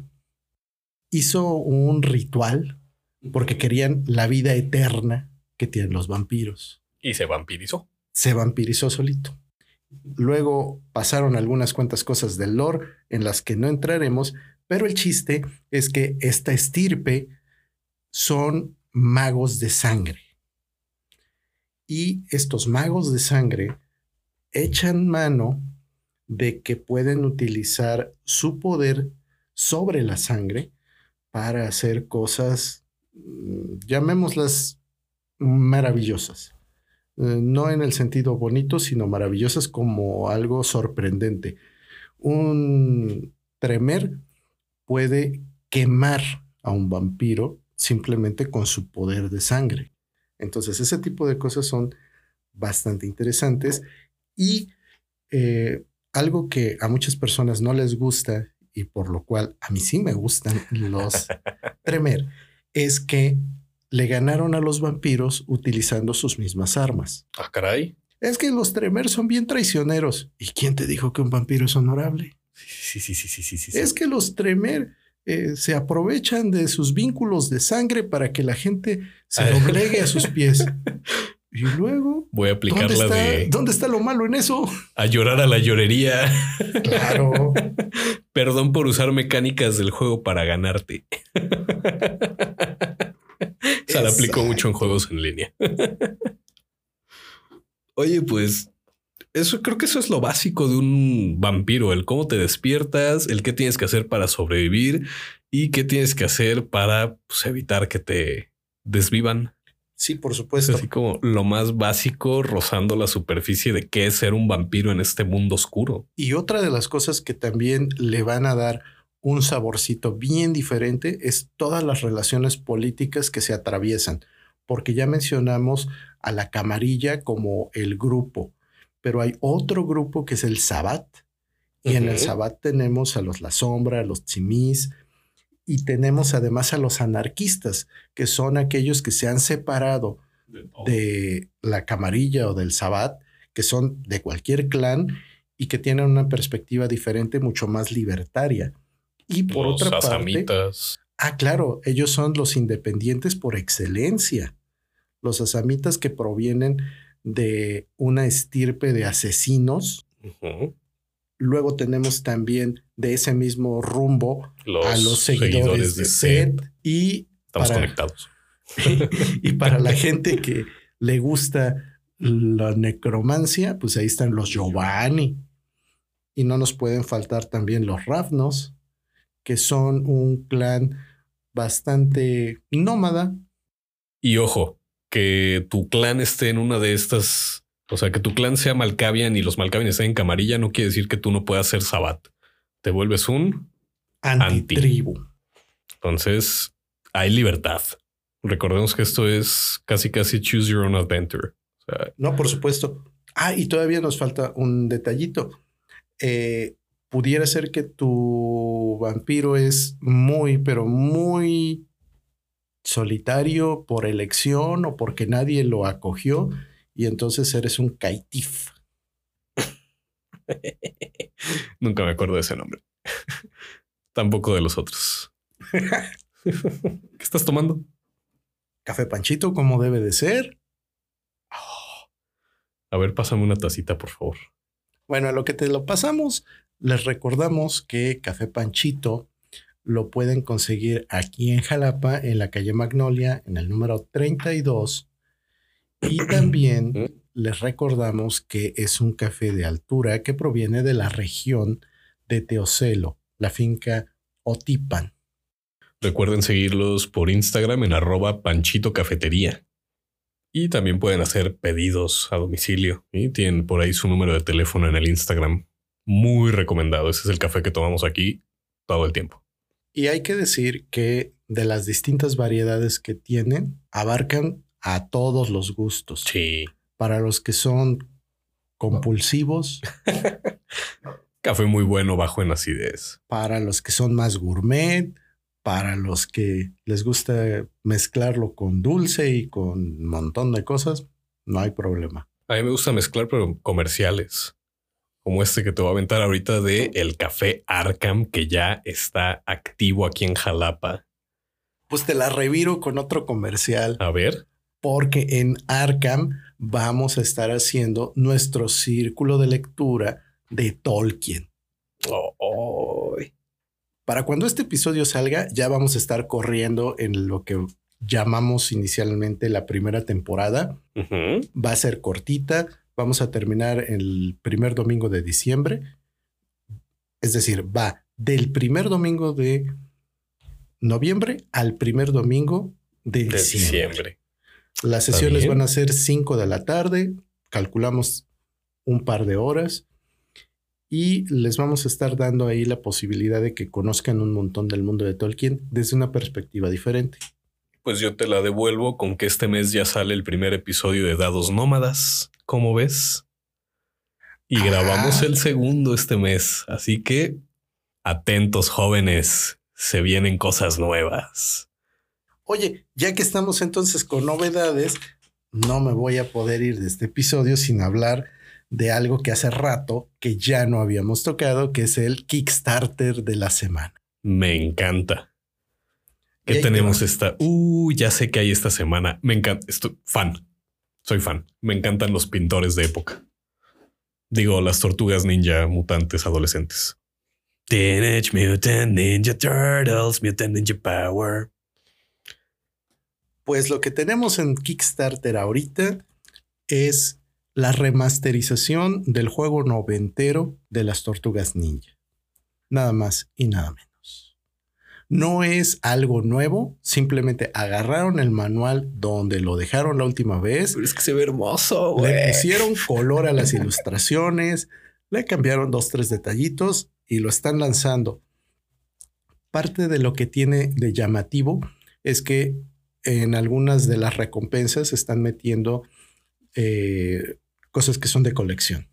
hizo un ritual porque querían la vida eterna que tienen los vampiros. Y se vampirizó. Se vampirizó solito. Luego pasaron algunas cuantas cosas del lore en las que no entraremos, pero el chiste es que esta estirpe son magos de sangre. Y estos magos de sangre echan mano de que pueden utilizar su poder sobre la sangre para hacer cosas, mm, llamémoslas maravillosas. Eh, no en el sentido bonito, sino maravillosas como algo sorprendente. Un tremer puede quemar a un vampiro simplemente con su poder de sangre. Entonces, ese tipo de cosas son bastante interesantes y eh, algo que a muchas personas no les gusta y por lo cual a mí sí me gustan los tremer es que le ganaron a los vampiros utilizando sus mismas armas. Ah, caray. Es que los tremer son bien traicioneros. ¿Y quién te dijo que un vampiro es honorable? Sí, sí, sí, sí, sí, sí. Es que los tremer eh, se aprovechan de sus vínculos de sangre para que la gente se doblegue a sus pies. Y luego. Voy a aplicar la de. ¿Dónde está lo malo en eso? A llorar a la llorería. Claro. Perdón por usar mecánicas del juego para ganarte. Se la aplico mucho en juegos en línea. Oye, pues eso creo que eso es lo básico de un vampiro, el cómo te despiertas, el qué tienes que hacer para sobrevivir y qué tienes que hacer para pues, evitar que te desvivan. Sí, por supuesto. así como lo más básico, rozando la superficie de qué es ser un vampiro en este mundo oscuro. Y otra de las cosas que también le van a dar un saborcito bien diferente es todas las relaciones políticas que se atraviesan, porque ya mencionamos a la camarilla como el grupo, pero hay otro grupo que es el Sabbat, y en el Sabbat tenemos a los La Sombra, a los Chimis, y tenemos además a los anarquistas, que son aquellos que se han separado de la camarilla o del Sabbat, que son de cualquier clan y que tienen una perspectiva diferente, mucho más libertaria. Y por otra parte, ah, claro, ellos son los independientes por excelencia. Los asamitas que provienen de una estirpe de asesinos Luego tenemos también de ese mismo rumbo a los seguidores, de, Seth y estamos conectados. y para la gente que le gusta la necromancia, pues ahí están los Giovanni. Y no nos pueden faltar también los Ravnos, que son un clan bastante nómada. Y ojo, que tu clan esté en una de estas o sea, que tu clan sea Malkavian y los Malkavian estén en camarilla no quiere decir que tú no puedas ser Sabat. Te vuelves un antitribu. Anti. Entonces, hay libertad. Recordemos que esto es casi casi choose your own adventure. no, por supuesto. Ah, y todavía nos falta un detallito. Eh, pudiera ser que tu vampiro es muy, pero muy solitario por elección o porque nadie lo acogió y entonces eres un kaitif. Nunca me acuerdo de ese nombre. Tampoco de los otros. ¿Qué estás tomando? Café panchito, como debe de ser. A ver, pásame una tacita, por favor. Bueno, a lo que te lo pasamos, les recordamos que Café Panchito lo pueden conseguir aquí en Jalapa, en la calle Magnolia, en el número 32, y también les recordamos que es un café de altura que proviene de la región de Teocelo, la finca Otipan. Recuerden seguirlos por Instagram en arroba panchito cafetería. Y también pueden hacer pedidos a domicilio. Y tienen por ahí su número de teléfono en el Instagram. Muy recomendado. Ese es el café que tomamos aquí todo el tiempo. Y hay que decir que de las distintas variedades que tienen, abarcan a todos los gustos. Sí. Para los que son compulsivos. Café muy bueno, bajo en acidez. Para los que son más gourmet, para los que les gusta mezclarlo con dulce y con un montón de cosas, no hay problema. A mí me gusta mezclar, pero comerciales. Como este que te voy a aventar ahorita de el café Arkham, que ya está activo aquí en Jalapa. Pues te la reviro con otro comercial. A ver porque en Arkham vamos a estar haciendo nuestro círculo de lectura de Tolkien. Para cuando este episodio salga, ya vamos a estar corriendo en lo que llamamos inicialmente la primera temporada. Va a ser cortita. Vamos a terminar el primer domingo de diciembre. Es decir, va del primer domingo de noviembre al primer domingo de, diciembre. Las sesiones van a ser 5 de la tarde, calculamos un par de horas y les vamos a estar dando ahí la posibilidad de que conozcan un montón del mundo de Tolkien desde una perspectiva diferente. Pues yo te la devuelvo con que este mes ya sale el primer episodio de Dados Nómadas. ¿Cómo ves? Y grabamos Ah. el segundo este mes. Así que atentos jóvenes, se vienen cosas nuevas. Oye, ya que estamos entonces con novedades, no me voy a poder ir de este episodio sin hablar de algo que hace rato que ya no habíamos tocado, que es el Kickstarter de la semana. Me encanta. ¿Qué tenemos esta? Uh, ya sé que hay esta semana. Me encanta. Estoy fan. Soy fan. Me encantan los pintores de época. Digo, las tortugas ninja mutantes adolescentes. Teenage Mutant Ninja Turtles, Mutant Ninja Power. Pues lo que tenemos en Kickstarter ahorita es la remasterización del juego noventero de las tortugas ninja. Nada más y nada menos. No es algo nuevo, simplemente agarraron el manual donde lo dejaron la última vez, Pero es que se ve hermoso, le güey. pusieron color a las ilustraciones, le cambiaron dos, tres detallitos y lo están lanzando. Parte de lo que tiene de llamativo es que en algunas de las recompensas están metiendo eh, cosas que son de colección.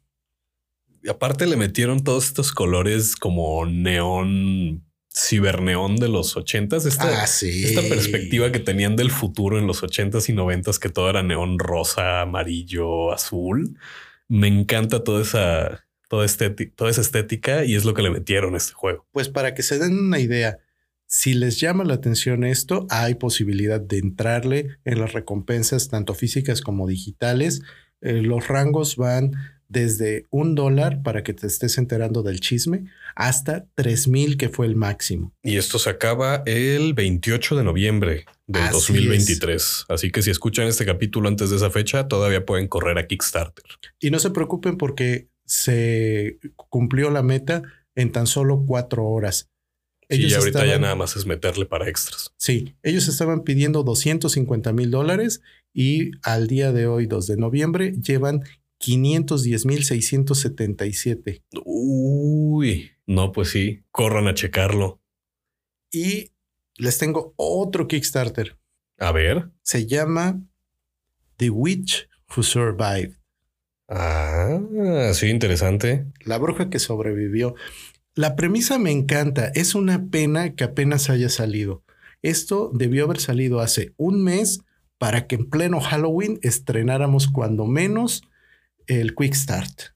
Y aparte le metieron todos estos colores como neón, ciberneón de los ochentas. Esta, ah, sí. esta perspectiva que tenían del futuro en los ochentas y noventas, que todo era neón rosa, amarillo, azul. Me encanta toda esa, toda, estética, toda esa estética y es lo que le metieron a este juego. Pues para que se den una idea, si les llama la atención esto, hay posibilidad de entrarle en las recompensas, tanto físicas como digitales. Eh, los rangos van desde un dólar para que te estés enterando del chisme hasta tres mil, que fue el máximo. Y esto se acaba el 28 de noviembre del Así 2023. Así que si escuchan este capítulo antes de esa fecha, todavía pueden correr a Kickstarter. Y no se preocupen porque se cumplió la meta en tan solo cuatro horas. y ahorita ya nada más es meterle para extras. Sí, ellos estaban pidiendo 250 mil dólares y al día de hoy, 2 de noviembre, llevan 510 mil 677. Uy, no, pues sí, corran a checarlo. Y les tengo otro Kickstarter. A ver. Se llama The Witch Who Survived. Ah, sí, interesante. La bruja que sobrevivió. La premisa me encanta. Es una pena que apenas haya salido. Esto debió haber salido hace un mes para que en pleno Halloween estrenáramos cuando menos el Quick Start.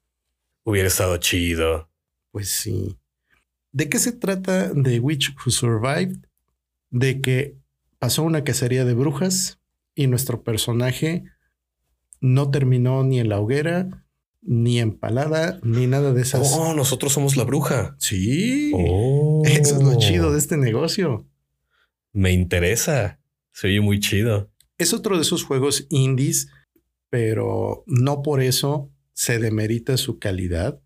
Hubiera estado chido. Pues sí. ¿De qué se trata The Witch Who Survived? De que pasó una cacería de brujas y nuestro personaje no terminó ni en la hoguera, ni empalada, ni nada de esas. Oh, nosotros somos la bruja. Sí. Oh, Eso es lo chido de este negocio. Me interesa. Se oye muy chido. Es otro de esos juegos indies, pero no por eso se demerita su calidad.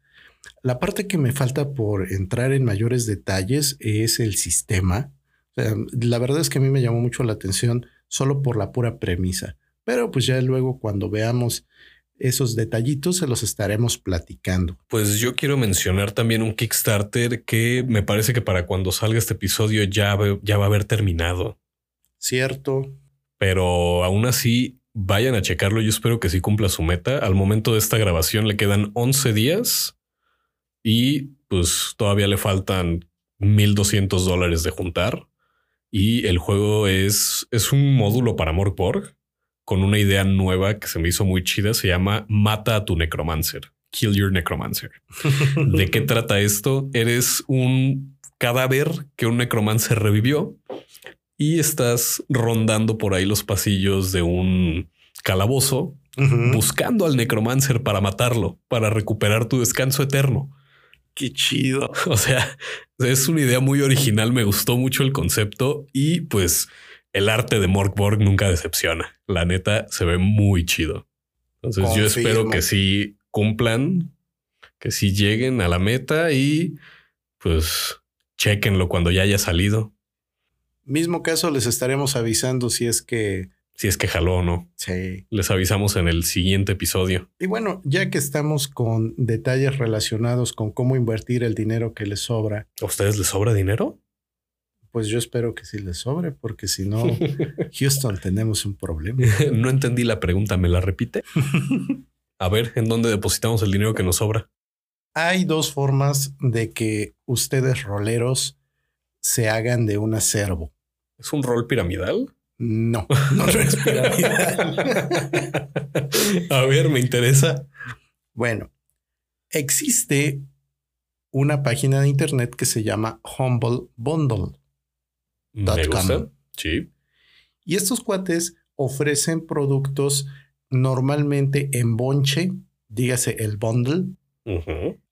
La parte que me falta por entrar en mayores detalles es el sistema. O sea, la verdad es que a mí me llamó mucho la atención solo por la pura premisa. Pero pues ya luego cuando veamos esos detallitos se los estaremos platicando. Pues yo quiero mencionar también un Kickstarter que me parece que para cuando salga este episodio ya, ya va a haber terminado. ¿Cierto? Pero aún así, vayan a checarlo. Yo espero que sí cumpla su meta. Al momento de esta grabación le quedan 11 días y pues todavía le faltan 1200 dólares de juntar. Y el juego es, es un módulo para Morgborg con una idea nueva que se me hizo muy chida. Se llama Mata a tu Necromancer. Kill your Necromancer. ¿De qué trata esto? Eres un cadáver que un necromancer revivió y estás rondando por ahí los pasillos de un calabozo buscando al necromancer para matarlo, para recuperar tu descanso eterno. Qué chido. O sea, es una idea muy original, me gustó mucho el concepto y pues el arte de Morkborg nunca decepciona. La neta se ve muy chido. Entonces yo espero que sí cumplan, que sí lleguen a la meta y pues chequenlo cuando ya haya salido. Mismo caso les estaremos avisando si es que Si es que jaló o no. Sí. Les avisamos en el siguiente episodio. Y bueno, ya que estamos con detalles relacionados con cómo invertir el dinero que les sobra, ¿A ustedes les sobra dinero? pues yo espero que sí les sobre, porque si no, Houston tenemos un problema. no entendí la pregunta. ¿Me la repite? A ver, ¿en dónde depositamos el dinero que nos sobra? Hay dos formas de que ustedes roleros se hagan de un acervo. ¿Es un rol piramidal? No, no es piramidal. A ver, me interesa. Bueno, existe una página de internet que se llama Humble Bundle. Me Dot com. gusta. Sí. Y estos cuates ofrecen productos normalmente en bonche, dígase el bundle,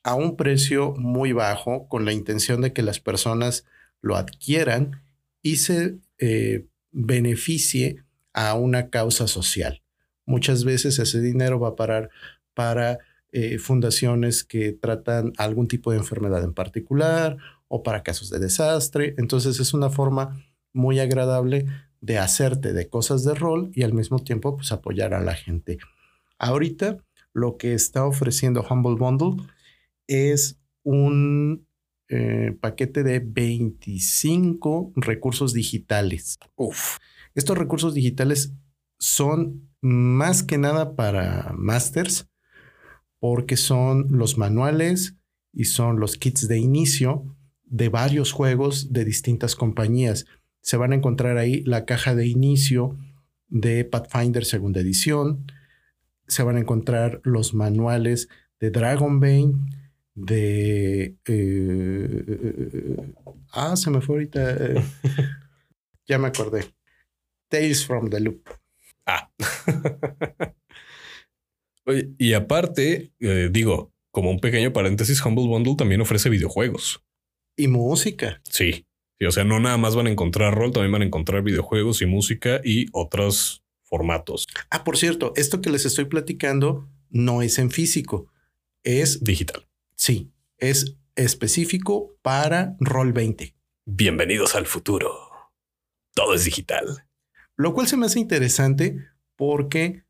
a un precio muy bajo con la intención de que las personas lo adquieran y se eh, beneficie a una causa social. Muchas veces ese dinero va a parar para eh, fundaciones que tratan algún tipo de enfermedad en particular o para casos de desastre. Entonces es una forma muy agradable de hacerte de cosas de rol y al mismo tiempo pues apoyar a la gente. Ahorita lo que está ofreciendo Humble Bundle es un eh, paquete de 25 recursos digitales. Uf. Estos recursos digitales son más que nada para masters porque son los manuales y son los kits de inicio de varios juegos de distintas compañías. Se van a encontrar ahí la caja de inicio de Pathfinder segunda edición. Se van a encontrar los manuales de Dragonbane, de... eh, ah, se me fue ahorita. eh, ya me acordé. Tales from the Loop. Ah. Oye, y aparte, eh, digo, como un pequeño paréntesis, Humble Bundle también ofrece videojuegos. Y música. Sí. Sí, o sea, no nada más van a encontrar rol, también van a encontrar videojuegos y música y otros formatos Ah, por cierto, esto que les estoy platicando no es en físico. Es, digital. Sí, es específico para Roll 20. Bienvenidos al futuro. Todo es digital. Lo cual se me hace interesante porque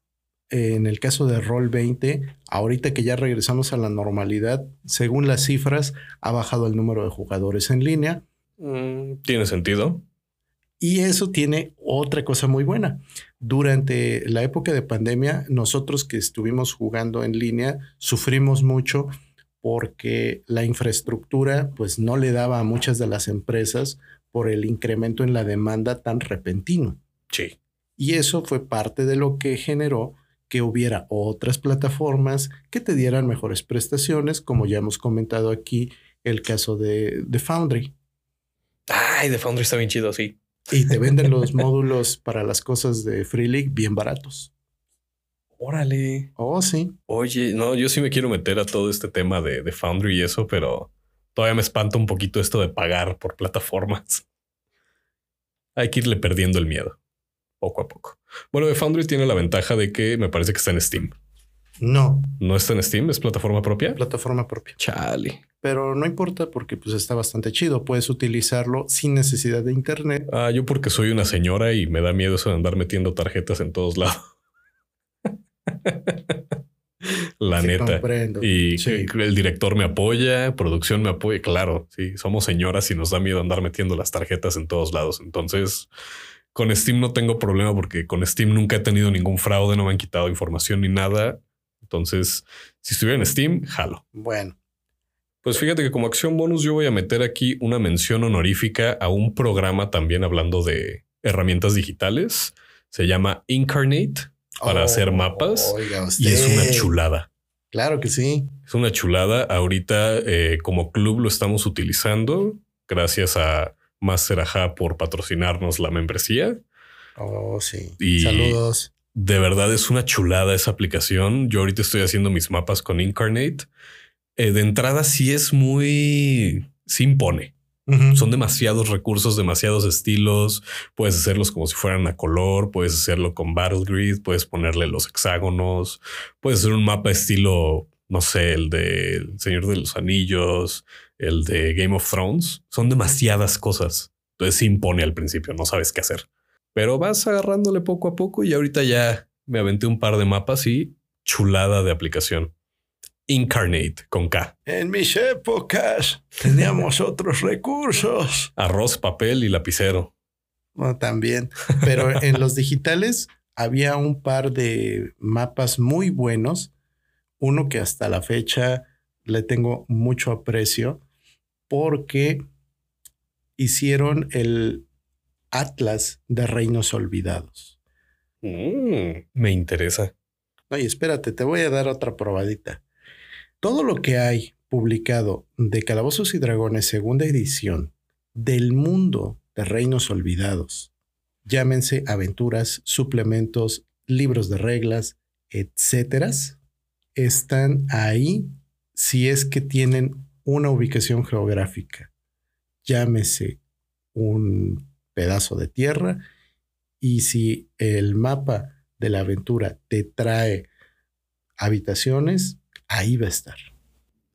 eh, en el caso de Roll 20, ahorita que ya regresamos a la normalidad, según las cifras, ha bajado el número de jugadores en línea. Mm, Tiene sentido. Y eso tiene otra cosa muy buena. Durante la época de pandemia, nosotros que estuvimos jugando en línea, sufrimos mucho porque la infraestructura pues no le daba a muchas de las empresas por el incremento en la demanda tan repentino. Sí. Y eso fue parte de lo que generó que hubiera otras plataformas que te dieran mejores prestaciones, como ya hemos comentado aquí el caso de, de Foundry. Ay, de Foundry está bien chido, sí. Y te venden los módulos para las cosas de Free League bien baratos. Órale. Oh, sí. Oye, no, yo sí me quiero meter a todo este tema de, de Foundry y eso, pero todavía me espanta un poquito esto de pagar por plataformas. Hay que irle perdiendo el miedo poco a poco. Bueno, de Foundry tiene la ventaja de que me parece que está en Steam. No, No está en Steam, es plataforma propia. plataforma propia. Chale. Pero no importa porque pues está bastante chido. Puedes utilizarlo sin necesidad de internet. Ah, yo porque soy una señora y me da miedo eso de andar metiendo tarjetas en todos lados. La Sí, neta. comprendo. Y Sí. el director me apoya, producción me apoya. Claro, sí, somos señoras y nos da miedo andar metiendo las tarjetas en todos lados. Entonces, con Steam no tengo problema porque con Steam nunca he tenido ningún fraude, no me han quitado información ni nada. Entonces, si estuviera en Steam, jalo. Bueno, Pues fíjate que como acción bonus yo voy a meter aquí una mención honorífica a un programa también hablando de herramientas digitales. Se llama Incarnate para Oh, hacer mapas oiga y es una chulada. Claro que sí. Es una chulada. Ahorita eh, como club lo estamos utilizando gracias a Master Aja por patrocinarnos la membresía. Oh, sí. Y- Saludos. De verdad es una chulada esa aplicación. Yo ahorita estoy haciendo mis mapas con Incarnate. Eh, de entrada sí es muy... Sí impone. Son demasiados recursos, demasiados estilos. Puedes hacerlos como si fueran a color, puedes hacerlo con Battle Grid, puedes ponerle los hexágonos, puedes hacer un mapa estilo, no sé, el de Señor de los Anillos, el de Game of Thrones. Son demasiadas cosas. Entonces se impone al principio, no sabes qué hacer. Pero vas agarrándole poco a poco y ahorita ya me aventé un par de mapas y chulada de aplicación. Incarnate con K. En mis épocas teníamos otros recursos. Arroz, papel y lapicero. Bueno, también. Pero en los digitales había un par de mapas muy buenos. Uno que hasta la fecha le tengo mucho aprecio porque hicieron el Atlas de Reinos Olvidados. Mm, me interesa. Oye, espérate, te voy a dar otra probadita. Todo lo que hay publicado de Calabozos y Dragones segunda edición del mundo de Reinos Olvidados, llámense aventuras, suplementos, libros de reglas, etcétera, están ahí si es que tienen una ubicación geográfica. Llámese un pedazo de tierra y si el mapa de la aventura te trae habitaciones, ahí va a estar.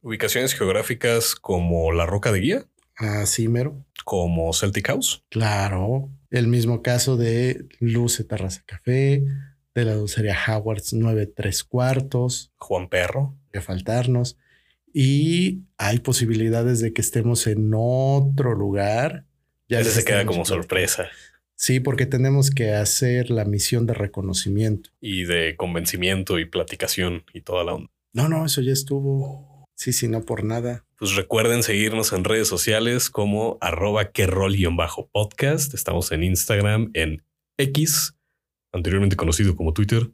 Ubicaciones geográficas como la Roca de Guía. Así mero. Como Celtic House. Claro. El mismo caso de Luce Terraza Café, de la dulcería Howards 9 3 cuartos. Juan Perro. Que faltarnos. Y hay posibilidades de que estemos en otro lugar. Ya se queda como sorpresa. Sí, porque tenemos que hacer la misión de reconocimiento. Y de convencimiento y platicación y toda la onda. No, no, eso ya estuvo. Sí, sí, no por nada. Pues recuerden seguirnos en redes sociales como arroba bajo podcast. Estamos en Instagram, en X, anteriormente conocido como Twitter.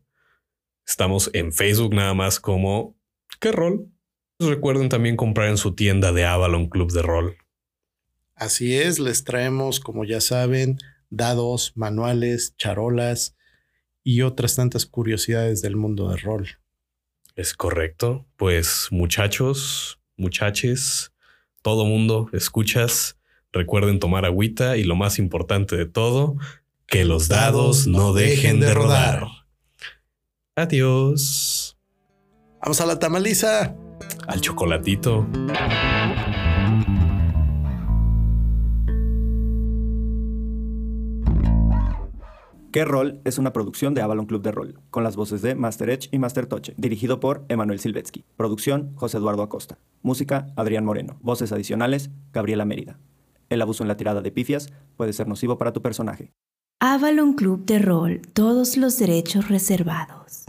Estamos en Facebook nada más como que rol. Pues recuerden también comprar en su tienda de Avalon Club de Rol. Así es, les traemos, como ya saben, dados, manuales, charolas y otras tantas curiosidades del mundo del rol. Es correcto. Pues muchachos, muchaches, todo mundo, escuchas, recuerden tomar agüita y lo más importante de todo, que los dados no dejen de rodar. Adiós. Vamos a la tamaliza. Al chocolatito. ¿Qué rol es una producción de Avalon Club de Rol, con las voces de Master Edge y Master Toche, dirigido por Emanuel Silvetsky. Producción, José Eduardo Acosta. Música, Adrián Moreno. Voces adicionales, Gabriela Mérida. El abuso en la tirada de pifias puede ser nocivo para tu personaje. Avalon Club de Rol, todos los derechos reservados.